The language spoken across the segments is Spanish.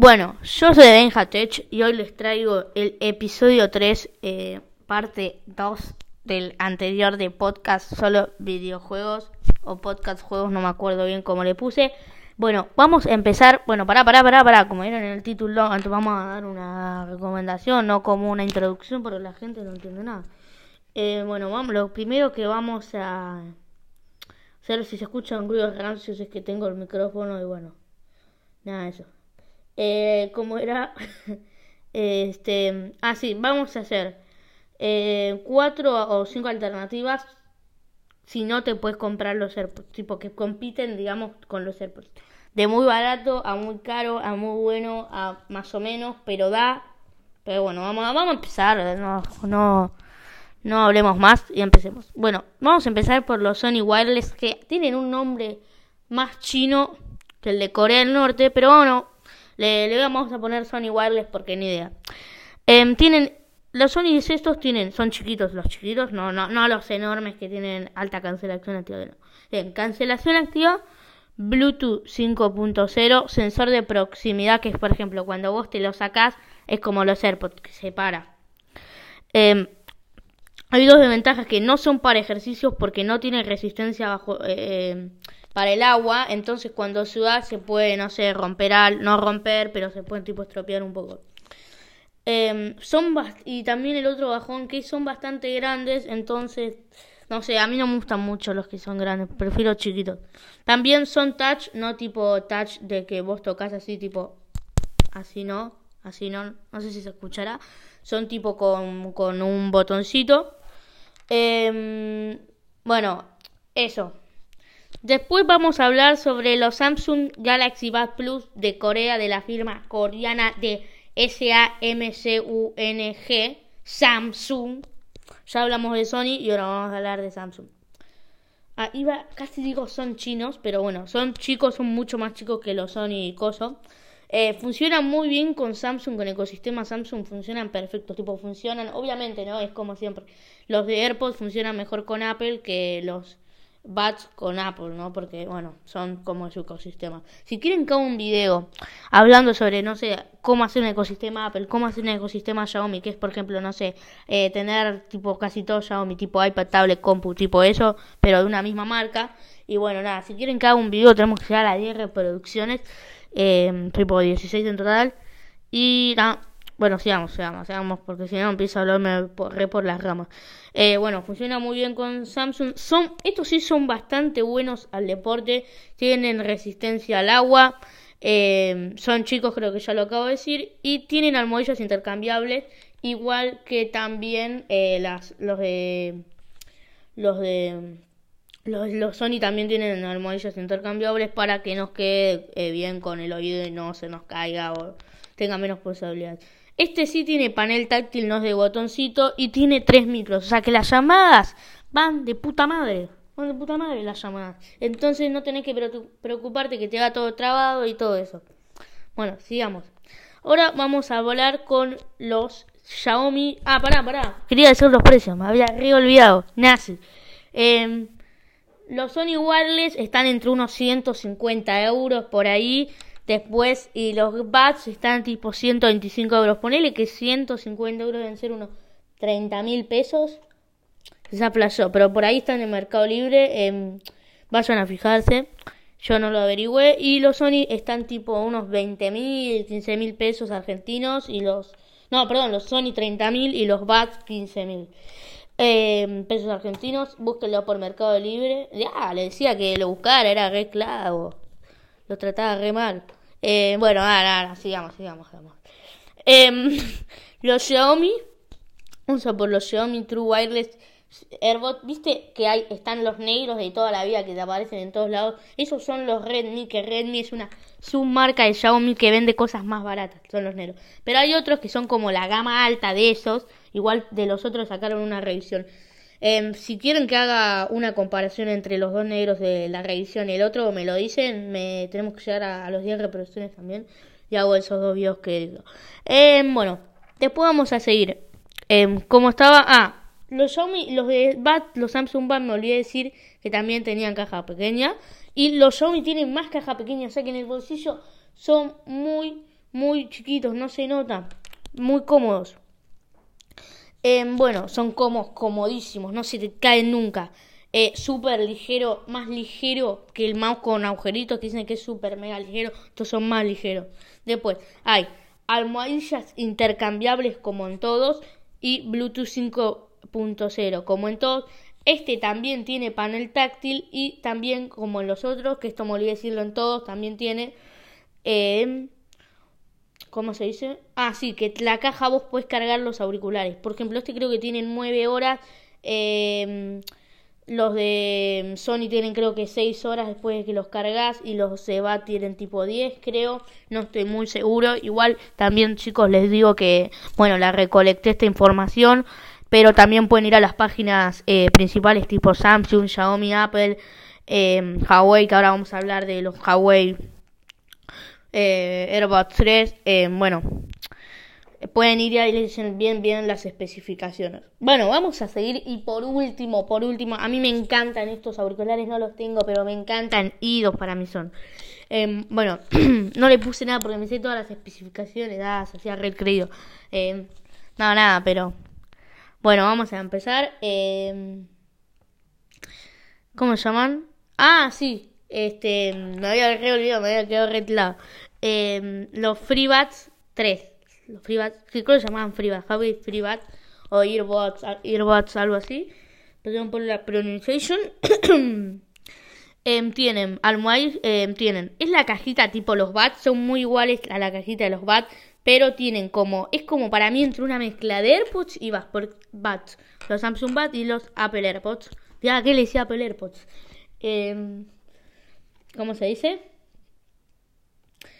Bueno, yo soy Benjatech y hoy les traigo el episodio 3, eh, parte 2 del anterior de podcast solo videojuegos o podcast juegos, no me acuerdo bien cómo le puse. Bueno, vamos a empezar. Bueno, pará, pará, pará, pará. Como vieron en el título, antes vamos a dar una recomendación, no como una introducción, porque la gente no entiende nada. Eh, bueno, vamos, lo primero que vamos a hacer, si se escuchan ruidos rancios, es que tengo el micrófono y bueno, nada de eso. Eh, ¿Cómo era? este, ah, sí, vamos a hacer eh, cuatro o cinco alternativas si no te puedes comprar los AirPods, tipo que compiten, digamos, con los AirPods. De muy barato a muy caro, a muy bueno, a más o menos, pero da. Pero bueno, vamos, vamos a empezar, no, no, no hablemos más y empecemos. Bueno, vamos a empezar por los Sony Wireless que tienen un nombre más chino que el de Corea del Norte, pero bueno, le, le vamos a poner Sony Wireless porque ni idea. Em, tienen los Sony estos tienen, son chiquitos los chiquitos, no, no, no los enormes que tienen alta cancelación activa. No. cancelación activa, Bluetooth 5.0, sensor de proximidad, que es por ejemplo cuando vos te lo sacás, es como los AirPods, que se para. Em, hay dos desventajas que no son para ejercicios porque no tienen resistencia bajo, eh, para el agua, entonces cuando sudas se puede, no sé, romper, al, no romper, pero se puede tipo estropear un poco. Eh, son y también el otro bajón que son bastante grandes, entonces no sé, a mí no me gustan mucho los que son grandes, prefiero chiquitos. También son touch, no tipo touch de que vos tocas así tipo así no, así no, no sé si se escuchará. Son tipo con, con un botoncito. Eh, bueno, eso. Después vamos a hablar sobre los Samsung Galaxy Buds Plus de Corea, de la firma coreana de S-A-M-C-U-N-G, Samsung. Ya hablamos de Sony y ahora vamos a hablar de Samsung. Ah, iba, casi digo son chinos, pero bueno, son chicos, son mucho más chicos que los Sony y Coso. Eh, funcionan muy bien con Samsung, con ecosistema Samsung funcionan perfectos, tipo funcionan, obviamente, ¿no? Es como siempre. Los de AirPods funcionan mejor con Apple que los Bats con Apple, ¿no? Porque, bueno, son como su ecosistema. Si quieren que haga un video hablando sobre, no sé, cómo hacer un ecosistema Apple, cómo hacer un ecosistema Xiaomi, que es, por ejemplo, no sé, eh, tener tipo casi todo Xiaomi, tipo iPad, tablet, compu, tipo eso, pero de una misma marca. Y bueno, nada, si quieren que haga un video, tenemos que llegar a 10 reproducciones, eh, tipo 16 en total. Y nada, bueno, sigamos, sigamos, sigamos, porque si no empiezo a hablarme por, re por las ramas. Eh, bueno, funciona muy bien con Samsung. Son, estos sí son bastante buenos al deporte. Tienen resistencia al agua. Eh, son chicos, creo que ya lo acabo de decir. Y tienen almohadillas intercambiables. Igual que también eh, las, los de. Los de. Los, Sony también tienen almohadillas intercambiables para que nos quede bien con el oído y no se nos caiga o tenga menos posibilidades. Este sí tiene panel táctil, no es de botoncito, y tiene tres micros. O sea que las llamadas van de puta madre. Van de puta madre las llamadas. Entonces no tenés que preocuparte que te haga todo trabado y todo eso. Bueno, sigamos. Ahora vamos a volar con los Xiaomi. Ah, pará, pará. Quería decir los precios, me había re olvidado. Nazi. Eh, los Sony Wireless están entre unos 150 euros por ahí. Después, y los bats están tipo 125 euros. Ponele que 150 euros deben ser unos 30 mil pesos. Se aplazó, pero por ahí están en Mercado Libre. Eh, vayan a fijarse. Yo no lo averigüé. Y los Sony están tipo unos 20 mil, 15 mil pesos argentinos. Y los. No, perdón, los Sony 30 mil y los Bats 15 mil. Eh, pesos argentinos, búsquenlo por Mercado Libre. Ya, le decía que lo buscara, era re clavo. Lo trataba re mal. Eh, bueno, ahora, ahora, sigamos, sigamos, sigamos. Em, los Xiaomi, a por los Xiaomi True Wireless AirBot, viste que hay, están los negros de toda la vida que te aparecen en todos lados. Esos son los Redmi, que Redmi es una submarca de Xiaomi que vende cosas más baratas, son los negros. Pero hay otros que son como la gama alta de esos, igual de los otros sacaron una revisión. Eh, si quieren que haga una comparación entre los dos negros de la revisión y el otro, me lo dicen. Me, tenemos que llegar a, los 10 reproducciones también. Y hago esos dos videos que digo. Eh, bueno, después vamos a seguir. Eh, como estaba. Ah, los Xiaomi, los de Bat, los Samsung Bat, me olvidé decir que también tenían caja pequeña. Y los Xiaomi tienen más caja pequeña, o sea que en el bolsillo son muy, muy chiquitos, no se nota, muy cómodos. Em, bueno, son cómodos, comodísimos, no se te caen nunca. Eh, súper ligero, más ligero que el mouse con agujeritos, que dicen que es súper mega ligero, estos son más ligeros. Después hay almohadillas intercambiables como en todos y Bluetooth 5.0 como en todos. Este también tiene panel táctil y también como en los otros, que esto me decirlo en todos, también tiene... Eh, ¿Cómo se dice? Ah, sí, que la caja vos puedes cargar los auriculares. Por ejemplo, este creo que tiene 9 horas. Eh, los de Sony tienen creo que 6 horas después de que los cargas y los de BAT tienen tipo 10 creo, no estoy muy seguro. Igual también chicos les digo que, bueno, la recolecté esta información, pero también pueden ir a las páginas eh, principales tipo Samsung, Xiaomi, Apple, eh, Huawei, que ahora vamos a hablar de los Huawei eh, AirPods 3. Eh, bueno, pueden ir y dicen bien, bien las especificaciones. Bueno, vamos a seguir y por último, por último, a mí me encantan estos auriculares, no los tengo, pero me encantan y dos para mí son. Em, bueno, no le puse nada porque me sé todas las especificaciones, ah, se hacía re creído. Eh, nada, pero bueno, vamos a empezar. Eh, ¿Cómo se llaman? Ah, sí, este, me había olvidado, me había quedado retlado. Eh, los FreeBuds 3 los FreeBuds, que creo que se llamaban FreeBuds, Huawei FreeBuds o Earbuds, Earbuds, algo así. Perdón por la pronunciación. eh, tienen almohadillas, eh, tienen, es la cajita tipo los Buds, son muy iguales a la cajita de los Buds, pero tienen como, es como para mí entre una mezcla de AirPods y Buds, los Samsung Buds y los Apple AirPods. Ya, ¿qué le decía Apple AirPods? ¿Cómo se dice?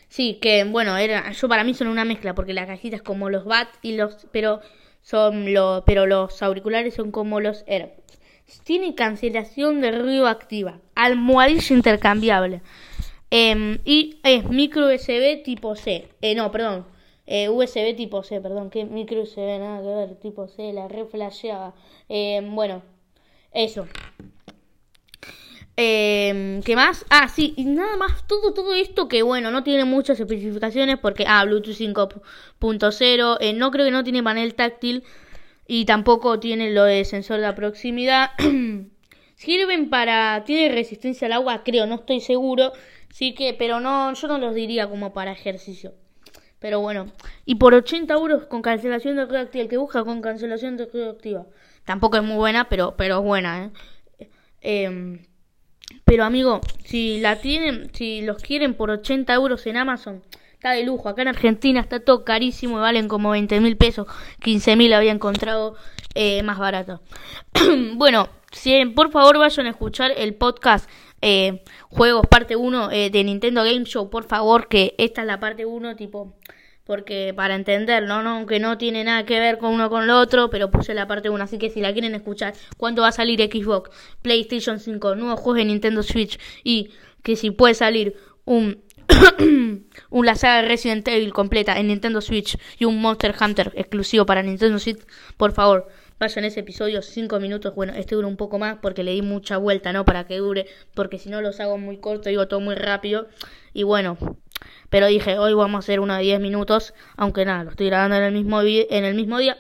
Sí, que bueno, era, yo para mí son una mezcla porque la cajita es como los BAT y los, pero son los, pero los auriculares son como los AirPods. Tiene cancelación de ruido activa, almohadilla intercambiable eh, y es micro USB tipo C. Eh, no, perdón, eh, USB tipo C, perdón, que micro USB nada que ver, tipo C, la reflasheaba. Eh, bueno, eso. Eh, ¿Qué más? Ah, sí, y nada más, todo, todo esto que bueno, no tiene muchas especificaciones porque, ah, Bluetooth 5.0, eh, no creo que no tiene panel táctil y tampoco tiene lo de sensor de proximidad. Sirven para, tiene resistencia al agua, creo, no estoy seguro, sí que, pero no, yo no los diría como para ejercicio. Pero bueno, y por 80 euros con cancelación de activa, el que busca con cancelación de ruido activa. Tampoco es muy buena, pero, pero es buena, ¿eh? eh pero amigo, si la tienen, si los quieren por 80 euros en Amazon, está de lujo. Acá en Argentina está todo carísimo, valen como 20 mil pesos. 15 mil había encontrado eh, más barato. bueno, si, por favor vayan a escuchar el podcast eh, Juegos parte 1 eh, de Nintendo Game Show, por favor, que esta es la parte 1, tipo porque para entender, ¿no? ¿no? Aunque no tiene nada que ver con uno con lo otro, pero puse la parte 1, así que si la quieren escuchar, cuándo va a salir Xbox, PlayStation 5, nuevos juegos de Nintendo Switch y que si puede salir un la saga de Resident Evil completa en Nintendo Switch y un Monster Hunter exclusivo para Nintendo Switch, por favor, vayan ese episodio 5 minutos. Bueno, este dura un poco más porque le di mucha vuelta, ¿no? Para que dure, porque si no los hago muy corto, digo todo muy rápido. Y bueno, pero dije, hoy vamos a hacer uno de 10 minutos, aunque nada, lo estoy grabando en el mismo, en el mismo día.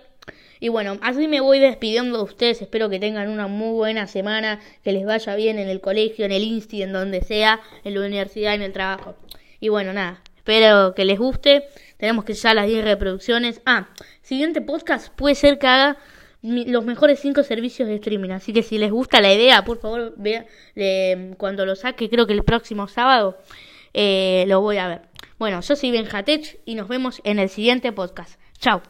Y bueno, así me voy despidiendo de ustedes. Espero que tengan una muy buena semana, que les vaya bien en el colegio, en el insti, en donde sea, en la universidad, en el trabajo. Y bueno, nada, espero que les guste. Tenemos que ya las 10 reproducciones. Ah, siguiente podcast puede ser que haga los mejores 5 servicios de streaming. Así que si les gusta la idea, por favor, vean cuando lo saque, creo que el próximo sábado, eh, lo voy a ver. Bueno, yo soy Benjatech y nos vemos en el siguiente podcast. Chao.